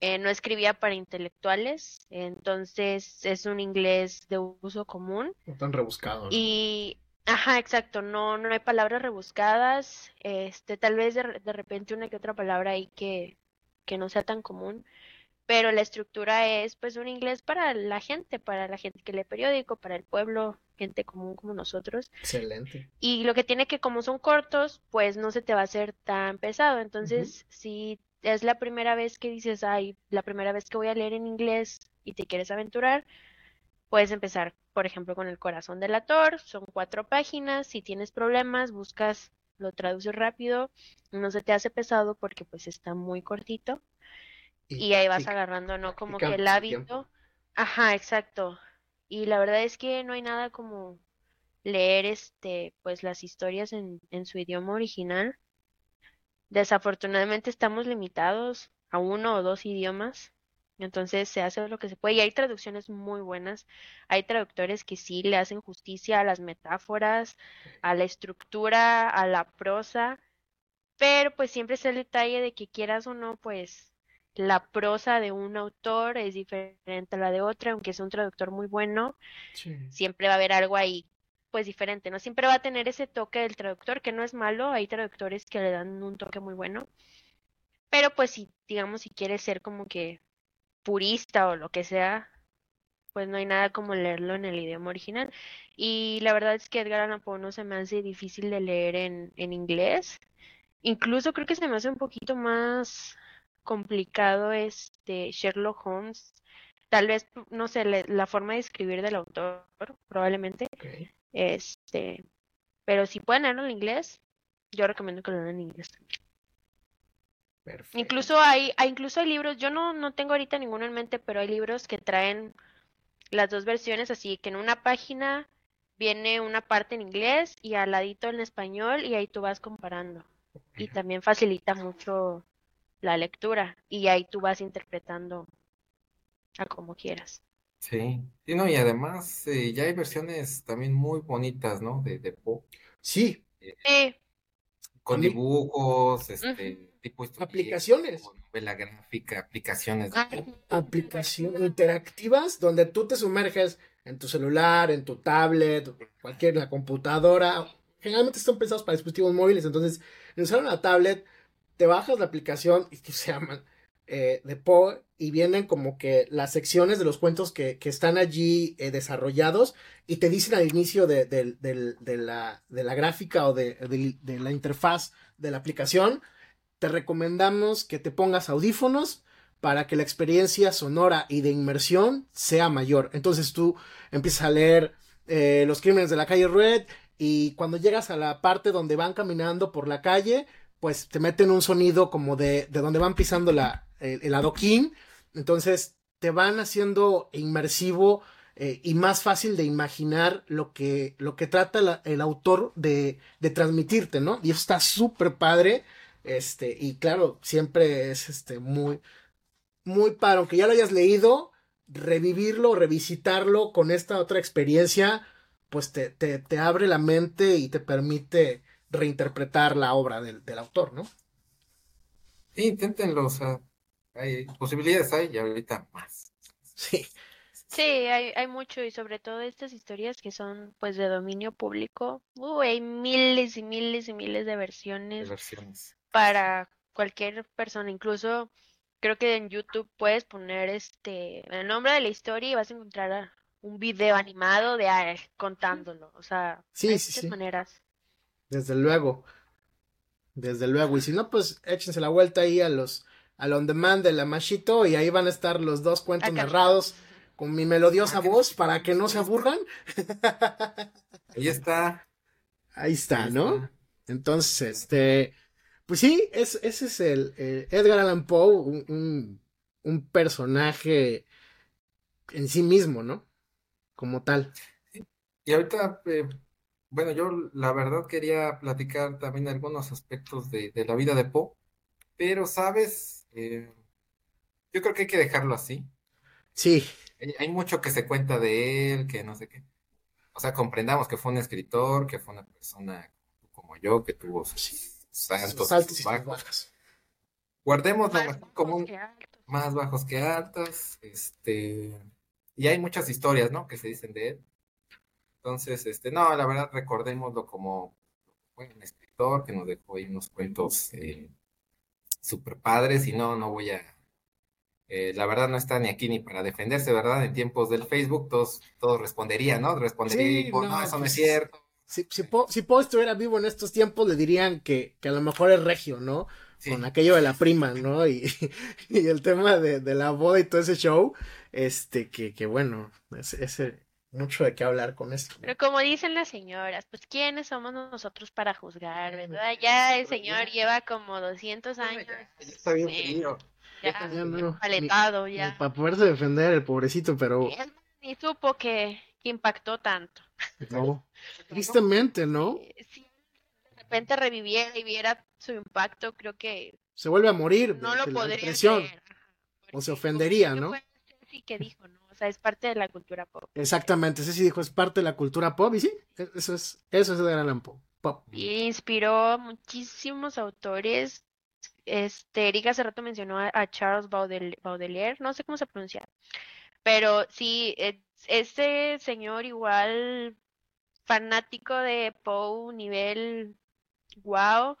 eh, no escribía para intelectuales, entonces es un inglés de uso común. No tan rebuscado. Y Ajá, exacto, no, no hay palabras rebuscadas, este, tal vez de, de repente una que otra palabra ahí que, que no sea tan común, pero la estructura es pues un inglés para la gente, para la gente que lee periódico, para el pueblo, gente común como nosotros. Excelente. Y lo que tiene que como son cortos, pues no se te va a hacer tan pesado, entonces si es la primera vez que dices, ay, la primera vez que voy a leer en inglés y te quieres aventurar, Puedes empezar, por ejemplo, con el corazón del actor, son cuatro páginas, si tienes problemas, buscas, lo traduces rápido, no se te hace pesado porque pues está muy cortito y, ahí vas agarrando, ¿no? Como que el hábito. Ajá, exacto. Y la verdad es que no hay nada como leer este, pues las historias en, en su idioma original. Desafortunadamente estamos limitados a uno o dos idiomas entonces se hace lo que se puede y hay traducciones muy buenas. Hay traductores que sí le hacen justicia a las metáforas, a la estructura, a la prosa, pero pues siempre es el detalle de que quieras o no, pues la prosa de un autor es diferente a la de otra, aunque sea un traductor muy bueno, siempre va a haber algo ahí pues diferente, ¿no? Siempre va a tener ese toque del traductor, que no es malo, hay traductores que le dan un toque muy bueno, pero pues si, digamos, si quieres ser como que purista o lo que sea, pues no hay nada como leerlo en el idioma original. Y la verdad es que Edgar Allan Poe no se me hace difícil de leer en, en inglés. Incluso creo que se me hace un poquito más complicado este Sherlock Holmes. Tal vez, no sé, la forma de escribir del autor, probablemente. Este, pero si pueden leerlo en inglés, yo recomiendo que lo lean en inglés Perfecto. Incluso hay, hay, incluso hay libros, yo no, no tengo ahorita ninguno en mente, pero hay libros que traen las dos versiones, así que en una página viene una parte en inglés y al ladito en español y ahí tú vas comparando. Y también facilita mucho la lectura y ahí tú vas interpretando a como quieras. Sí, y no, y además eh, ya hay versiones también muy bonitas, ¿no? De, de pop. Sí. sí. Con dibujos, este, tipo aplicaciones. Novela gráfica, aplicaciones. Ah, aplicaciones interactivas donde tú te sumerges en tu celular, en tu tablet, cualquier la computadora. Generalmente están pensados para dispositivos móviles, entonces en usar una tablet te bajas la aplicación y que se llaman eh, de Poe y vienen como que las secciones de los cuentos que, están allí eh, desarrollados y te dicen al inicio de, la, de la, gráfica o de, la interfaz de la aplicación, te recomendamos que te pongas audífonos para que la experiencia sonora y de inmersión sea mayor. Entonces tú empiezas a leer eh, Los Crímenes de la calle Red y cuando llegas a la parte donde van caminando por la calle, pues te meten un sonido como de, de donde van pisando la, el, adoquín, entonces te van haciendo inmersivo eh, y más fácil de imaginar lo que, lo que trata el autor de, de, transmitirte, ¿no? Y eso está súper padre, este, y claro, siempre es este, muy, muy padre, aunque ya lo hayas leído, revivirlo, revisitarlo con esta otra experiencia, pues te, te, te abre la mente y te permite reinterpretar la obra del, autor, ¿no? Sí, inténtenlo, o sea, hay posibilidades hay y ahorita más. Sí. Sí, hay, hay mucho y sobre todo estas historias que son pues de dominio público. hay miles y miles y miles de versiones, versiones para cualquier persona. Incluso creo que en YouTube puedes poner este el nombre de la historia y vas a encontrar un video animado de ah, contándolo. O sea, sí, hay sí, maneras. Desde luego. Desde luego. Y si no, pues échense la vuelta ahí a los al on demand de la Machito y ahí van a estar los dos cuentos narrados con mi melodiosa voz para que no se aburran. Ahí está. Ahí está, ¿no? Entonces, este, pues sí, es, ese es el, Edgar Allan Poe, un, un, personaje en sí mismo, ¿no? Como tal. Y ahorita, eh, bueno, yo la verdad quería platicar también algunos aspectos de, la vida de Poe, pero, ¿sabes? Eh, yo creo que hay que dejarlo así. Sí. Hay, mucho que se cuenta de él, que no sé qué. O sea, comprendamos que fue un escritor, que fue una persona como yo, que tuvo sus, altos y bajos. Guardemos más como más bajos que altos, este, y hay muchas historias, ¿no? Que se dicen de él. Entonces, este, no, la verdad, recordémoslo como un escritor que nos dejó ahí unos cuentos eh, super padres y no, no voy a, eh, la verdad no está ni aquí ni para defenderse, ¿verdad? En tiempos del Facebook todos, todos responderían, ¿no? Responderían, no, no, eso no es pues, cierto. Si, si, si Poe estuviera vivo en estos tiempos, le dirían que, que a lo mejor es regio, ¿no? Con aquello de la prima, ¿no? Y, y el tema de, de, la boda y todo ese show, este, que, que bueno, ese, ese mucho de qué hablar con esto. Pero como dicen las señoras, pues ¿quiénes somos nosotros para juzgar, verdad? Ya el señor lleva como 200 años. Ya, está bien frío. Ya, ya paletado, ya. para poderse defender el pobrecito, pero... Ni supo que, impactó tanto. No, tristemente, ¿no? Si de repente reviviera y viera su impacto, creo que... Se vuelve a morir no lo podría o se ofendería, ¿no? Sí que dijo, ¿no? es parte de la cultura pop. Exactamente, ese sí dijo, es parte de la cultura pop, y sí, e-, eso es, eso es de Gran Pop. Y inspiró a muchísimos autores este, Erika hace rato mencionó a, Charles Baudelaire, no sé cómo se pronuncia, pero sí, este señor igual fanático de Poe, nivel wow,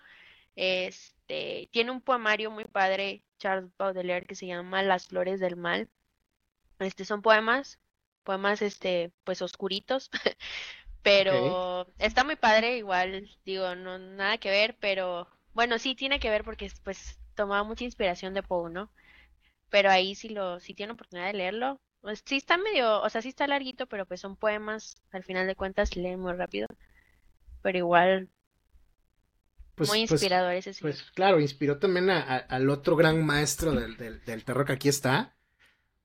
este, tiene un poemario muy padre, Charles Baudelaire, que se llama Las Flores del Mal. Este son poemas, poemas este, pues oscuritos, pero está muy padre, igual, digo, no nada que ver, pero bueno, sí tiene que ver porque pues tomaba mucha inspiración de Poe, ¿no? Pero ahí si lo, si tiene oportunidad de leerlo, pues sí está medio, o sea, sí está larguito, pero pues son poemas, al final de cuentas leen muy rápido. Pero igual pues, muy pues, inspirador ese sí. Pues claro, inspiró también al otro gran maestro del, del, terror que aquí está,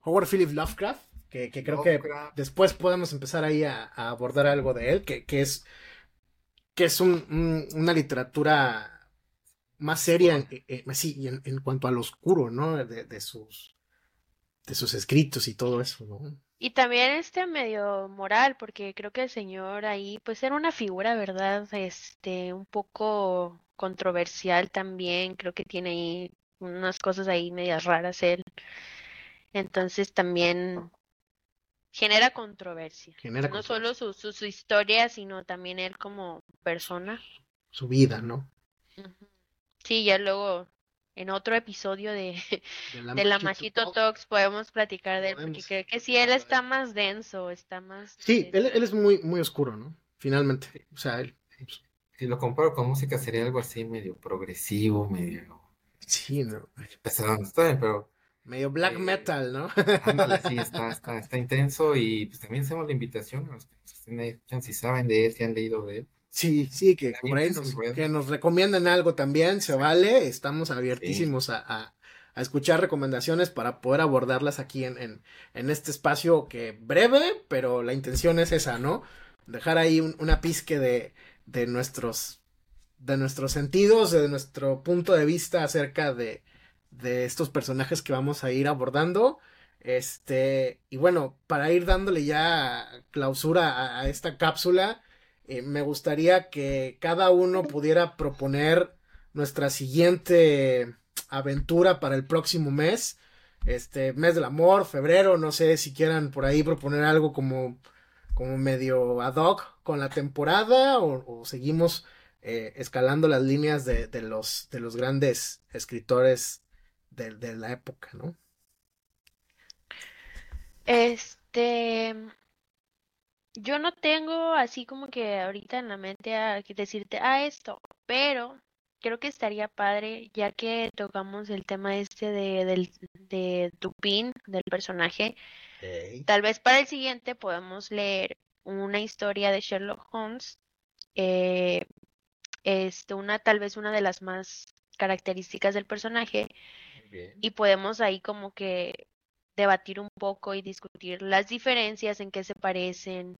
Howard Philip Lovecraft, que, creo que después podemos empezar ahí a, abordar algo de él, que, que es que es un, una literatura más seria en, en, en, cuanto al oscuro, ¿no? De, de, sus de sus escritos y todo eso, ¿no? Y también este medio moral, porque creo que el señor ahí, pues era una figura, ¿verdad? Este, un poco controversial también, creo que tiene ahí unas cosas ahí medias raras él. Entonces también genera controversia. no solo su, su, historia, sino también él como persona. Su vida, ¿no? Sí, ya luego en otro episodio de, de la, Machito Talks podemos platicar de él, porque creo que sí, él está más denso, está más... Sí, él, él, es muy, muy oscuro, ¿no? Finalmente, o sea, él... Si lo comparo con música sería algo así medio progresivo, medio... Sí, ¿no? Pesado, pero... Medio black eh, metal, ¿no? Ándale, sí, está, está, está intenso y pues también hacemos la invitación a los que si saben de él, si han leído de él Sí, sí, que por ahí nos, que nos recomienden algo también, se vale, estamos abiertísimos a, escuchar recomendaciones para poder abordarlas aquí en, en, este espacio que breve, pero la intención es esa, ¿no? Dejar ahí una pizque de, de nuestros de nuestros sentidos, de nuestro punto de vista acerca de, de estos personajes que vamos a ir abordando. Este, y bueno, para ir dándole ya clausura a esta cápsula, eh, me gustaría que cada uno pudiera proponer nuestra siguiente aventura para el próximo mes. Este mes del amor, febrero, no sé si quieran por ahí proponer algo como, como medio ad hoc con la temporada o, seguimos eh, escalando las líneas de, de, los, de los grandes escritores de, de la época, ¿no? Este, yo no tengo así como que ahorita en la mente a decirte, ah, esto, pero creo que estaría padre, ya que tocamos el tema este de, del, de Dupin, del personaje, tal vez para el siguiente podemos leer una historia de Sherlock Holmes, eh, este, una, tal vez una de las más características del personaje, y podemos ahí como que debatir un poco y discutir las diferencias en qué se parecen,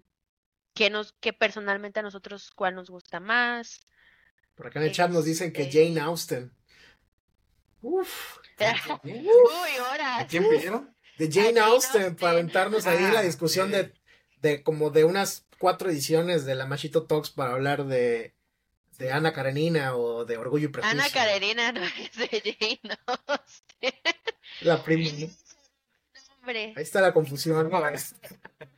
qué nos, qué personalmente a nosotros cuál nos gusta más. Por acá en el chat nos dicen que este Jane Austen. Uf. Uy, ahora. ¿A quién pidieron? De Jane, Austen, para aventarnos ahí la ah, discusión de, de como de unas cuatro ediciones de la Machito Talks para hablar de, de Ana Karenina o de Orgullo y Prejuicio. Ana Karenina no es de Jane Austen. La primera. Ahí está la confusión.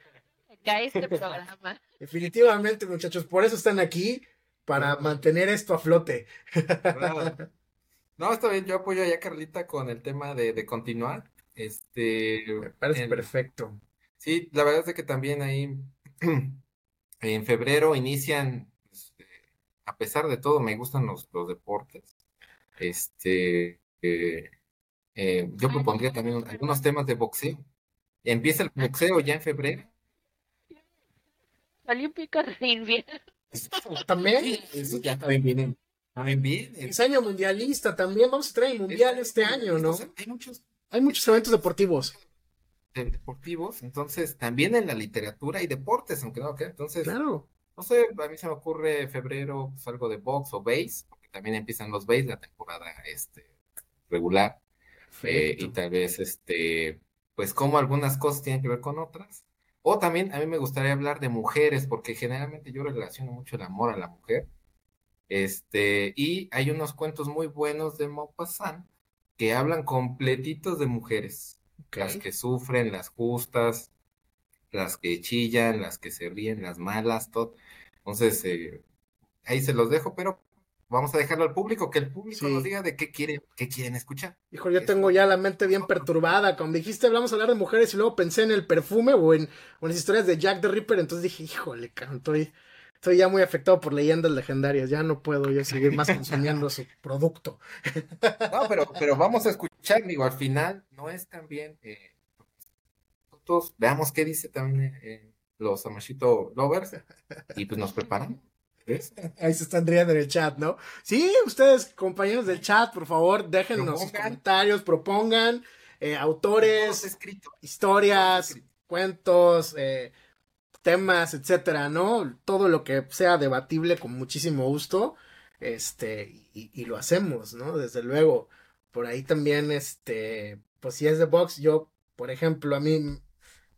este programa. Definitivamente, muchachos, por eso están aquí, para mantener esto a flote. No, está bien, yo apoyo a Carlita con el tema de, continuar. Este, Me parece perfecto. Sí, la verdad es que también ahí en febrero inician, este, a pesar de todo, me gustan los, los deportes. Este, eh, eh, yo propondría también algunos temas de boxeo. Empieza el boxeo ya en febrero. Olímpicos de invierno. También. Eso ya también viene. También bien. Es año mundialista también. Vamos a traer el mundial este año, ¿no? Hay muchos, hay muchos eventos deportivos. Deportivos, entonces también en la literatura y deportes, aunque no, ¿qué? Entonces, claro. No sé, a mí se me ocurre febrero pues, algo de box o base, porque también empiezan los base la temporada este, regular. Eh, y tal vez, este, pues como algunas cosas tienen que ver con otras. O también a mí me gustaría hablar de mujeres, porque generalmente yo relaciono mucho el amor a la mujer. Este, y hay unos cuentos muy buenos de Maupassant que hablan completitos de mujeres, las que sufren, las justas, las que chillan, las que se ríen, las malas, todo. Entonces, eh, ahí se los dejo, pero vamos a dejarlo al público, que el público nos diga de qué quieren, qué quieren escuchar. Hijo, yo tengo ya la mente bien perturbada. Cuando dijiste hablamos a hablar de mujeres y luego pensé en el perfume o en, las historias de Jack the Ripper, entonces dije, híjole, estoy, estoy ya muy afectado por leyendas legendarias. Ya no puedo yo seguir más consumiendo su producto. No, pero, pero vamos a escuchar, digo, al final no es tan bien. Eh, nosotros veamos qué dice también eh, los Amashito Lovers y pues nos preparan. Ahí se están riendo en el chat, ¿no? Sí, ustedes, compañeros del chat, por favor, déjenos sus comentarios, propongan eh, autores, historias, cuentos, eh, temas, etcétera, ¿no? Todo lo que sea debatible con muchísimo gusto, este, y, lo hacemos, ¿no? Desde luego. Por ahí también, este, pues si es de box, yo, por ejemplo, a mí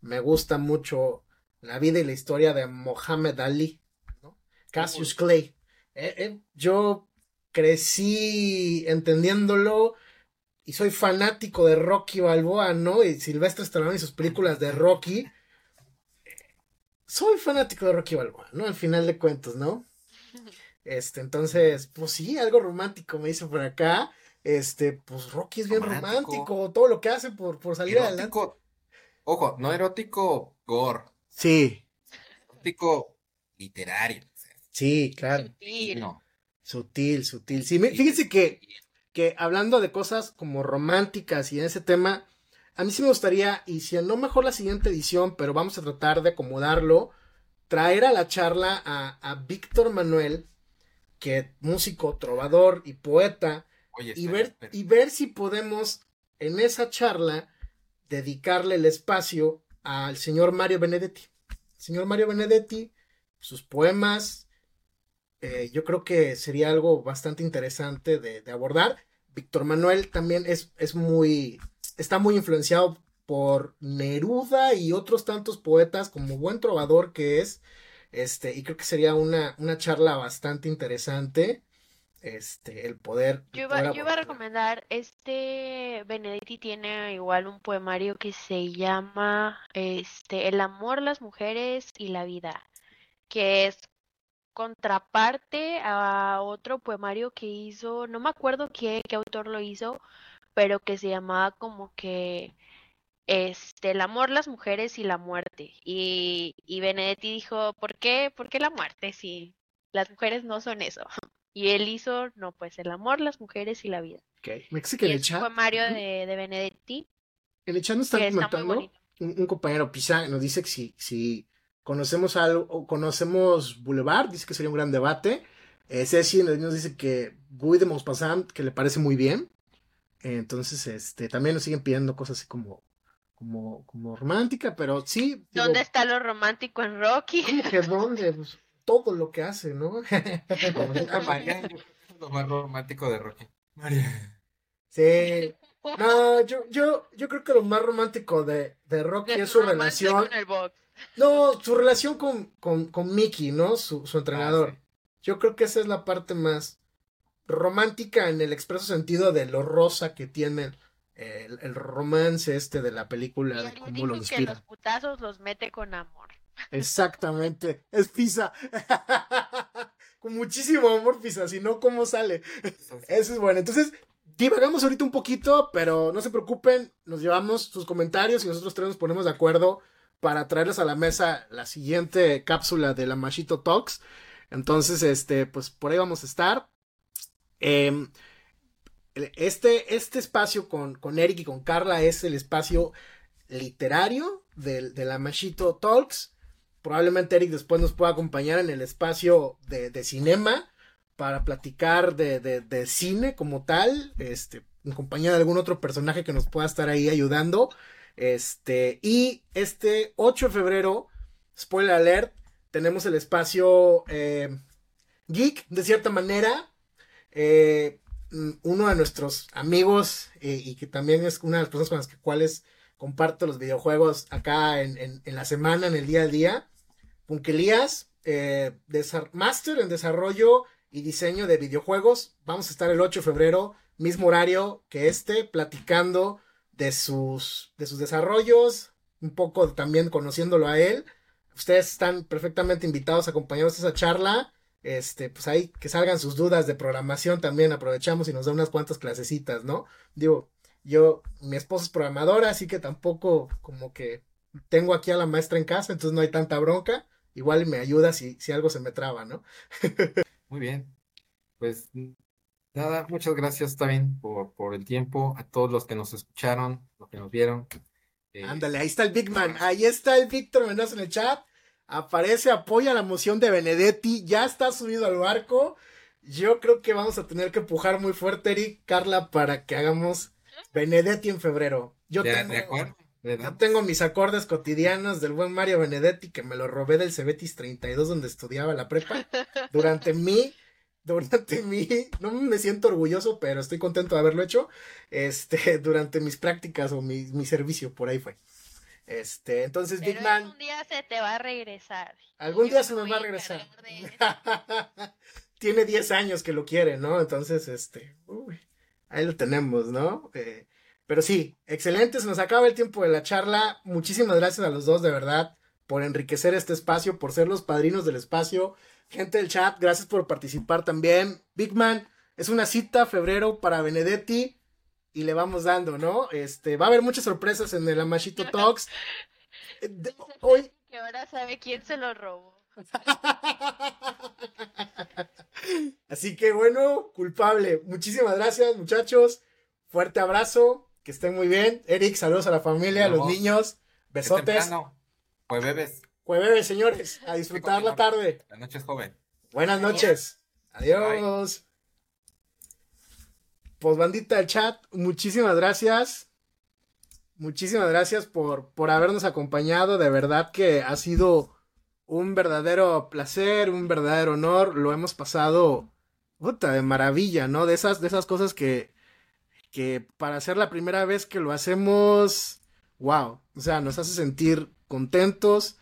me gusta mucho la vida y la historia de Mohamed Ali, Cassius Clay. Eh, eh, yo crecí entendiéndolo y soy fanático de Rocky Balboa, ¿no? Y Silvestre Stallone y sus películas de Rocky. Soy fanático de Rocky Balboa, ¿no? Al final de cuentos, ¿no? Este, entonces, pues sí, algo romántico me hizo por acá. Este, pues Rocky es bien romántico, todo lo que hace por, por salir adelante. Ojo, no erótico gore. Sí. Erótico literario. Sí, claro. Sutil. Sutil, sutil. Sí, fíjense que, que hablando de cosas como románticas y en ese tema, a mí sí me gustaría, y si no mejor la siguiente edición, pero vamos a tratar de acomodarlo, traer a la charla a, a Víctor Manuel, que músico, trovador y poeta, y, ver, y ver si podemos en esa charla dedicarle el espacio al señor Mario Benedetti. señor Mario Benedetti, sus poemas, eh, yo creo que sería algo bastante interesante de, abordar. Víctor Manuel también es, es, muy, está muy influenciado por Neruda y otros tantos poetas como buen trovador que es, este, y creo que sería una, una charla bastante interesante, este, el poder. Yo iba, yo iba a recomendar, este Benedetti tiene igual un poemario que se llama, este, El amor, las mujeres y la vida, que es contraparte a otro poemario que hizo, no me acuerdo qué, qué autor lo hizo, pero que se llamaba como que este el amor, las mujeres y la muerte. Y, y Benedetti dijo, ¿por qué? ¿Por qué la muerte? Si las mujeres no son eso. Y él hizo, no, pues el amor, las mujeres y la vida. Me que en el chat. poemario de, de Benedetti. En el chat nos está comentando un, compañero Pisa nos dice que si, si Conocemos algo, conocemos Boulevard, dice que sería un gran debate. Eh, Ceci nos dice que Guy de Maupassant, que le parece muy bien. entonces, este, también nos siguen pidiendo cosas así como, como, como romántica, pero sí. ¿Dónde está lo romántico en Rocky? Que dónde, pues, todo lo que hace, ¿no? lo más romántico de Rocky. Sí. No, yo, yo, yo creo que lo más romántico de, de Rocky es su relación. No, su relación con, con, con Mickey, ¿no? Su, su entrenador. Ah, Yo creo que esa es la parte más romántica en el expreso sentido de lo rosa que tiene el, el romance este de la película de cómo lo que los putazos los mete con amor. Exactamente, es Pisa. con muchísimo amor, Pisa, si no, ¿cómo sale? Eso es bueno. Entonces, divagamos ahorita un poquito, pero no se preocupen, nos llevamos sus comentarios y nosotros tres nos ponemos de acuerdo para traerles a la mesa la siguiente cápsula de la Machito Talks. Entonces, este, pues por ahí vamos a estar. Em, este, este espacio con, con, Eric y con Carla es el espacio literario de, de, la Machito Talks. Probablemente Eric después nos pueda acompañar en el espacio de, de cinema para platicar de, de, cine como tal, este, en compañía de algún otro personaje que nos pueda estar ahí ayudando. Este, y este 8 de febrero, spoiler alert, tenemos el espacio eh, geek, de cierta manera. Eh, uno de nuestros amigos eh, y que también es una de las personas con las que cuales comparto los videojuegos acá en, la semana, en el día a día. Punkelías, Master en desarrollo y diseño de videojuegos. Vamos a estar el 8 de febrero, mismo horario que este, platicando de sus, de sus desarrollos, un poco también conociéndolo a él. Ustedes están perfectamente invitados a acompañarnos a esa charla. Este, pues ahí que salgan sus dudas de programación también aprovechamos y nos da unas cuantas clasecitas, ¿no? Digo, yo, mi esposa es programadora, así que tampoco como que tengo aquí a la maestra en casa, entonces no hay tanta bronca. Igual me ayuda si, si algo se me traba, ¿no? Muy bien. Pues nada, muchas gracias también por, por el tiempo, a todos los que nos escucharon, los que nos vieron. Eh, Ándale, ahí está el Big Man, ahí está el Víctor Mendoza en el chat. Aparece, apoya la moción de Benedetti, ya está subido al barco. Yo creo que vamos a tener que empujar muy fuerte, Eric, Carla, para que hagamos Benedetti en febrero. Yo tengo, Yo tengo mis acordes cotidianos del buen Mario Benedetti, que me lo robé del Cebetis 32, donde estudiaba la prepa. Durante mi, durante mi, no me siento orgulloso, pero estoy contento de haberlo hecho. Este, durante mis prácticas o mi, mi servicio, por ahí fue. Este, entonces Big Man. Algún día se te va a regresar. Algún día se me va a regresar. Tiene 10 años que lo quiere, ¿no? Entonces, este, uy, ahí lo tenemos, ¿no? Eh, pero sí, excelente, se nos acaba el tiempo de la charla. Muchísimas gracias a los dos, de verdad, por enriquecer este espacio, por ser los padrinos del espacio. Gente del chat, gracias por participar también. Big Man, es una cita febrero para Benedetti y le vamos dando, ¿no? Este, va a haber muchas sorpresas en el Amashito Talks. Eh, hoy. Que ahora sabe quién se lo robó. Así que bueno, culpable. Muchísimas gracias, muchachos. Fuerte abrazo. Que estén muy bien. Eric, saludos a la familia, a los niños. Besotes. Jueves. Jueves, señores. A disfrutar la tarde. Buenas noches, joven. Buenas noches. Adiós. Pues bandita del chat, muchísimas gracias. Muchísimas gracias por, por habernos acompañado. De verdad que ha sido un verdadero placer, un verdadero honor. Lo hemos pasado puta, de maravilla, ¿no? De esas, de esas cosas que, que para ser la primera vez que lo hacemos, wow. O sea, nos hace sentir contentos.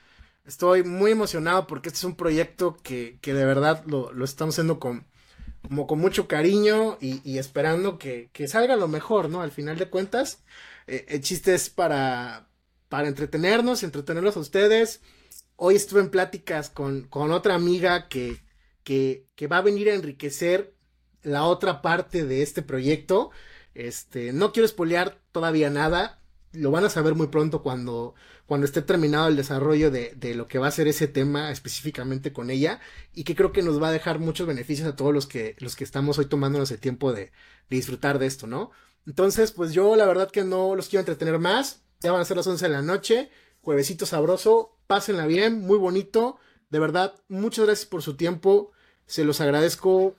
Estoy muy emocionado porque este es un proyecto que, que de verdad lo, lo estamos haciendo con, como con mucho cariño y, esperando que, salga lo mejor, ¿no? Al final de cuentas, eh, el chiste es para, para entretenernos, entretenerlos a ustedes. Hoy estuve en pláticas con, con otra amiga que, que, que, va a venir a enriquecer la otra parte de este proyecto. Este, no quiero espolear todavía nada. Lo van a saber muy pronto cuando, cuando esté terminado el desarrollo de, de, lo que va a ser ese tema específicamente con ella y que creo que nos va a dejar muchos beneficios a todos los que, los que estamos hoy tomándonos el tiempo de, de disfrutar de esto, ¿no? Entonces, pues yo la verdad que no los quiero entretener más, ya van a ser las 11 de la noche, juevesito sabroso, pásenla bien, muy bonito, de verdad, muchas gracias por su tiempo, se los agradezco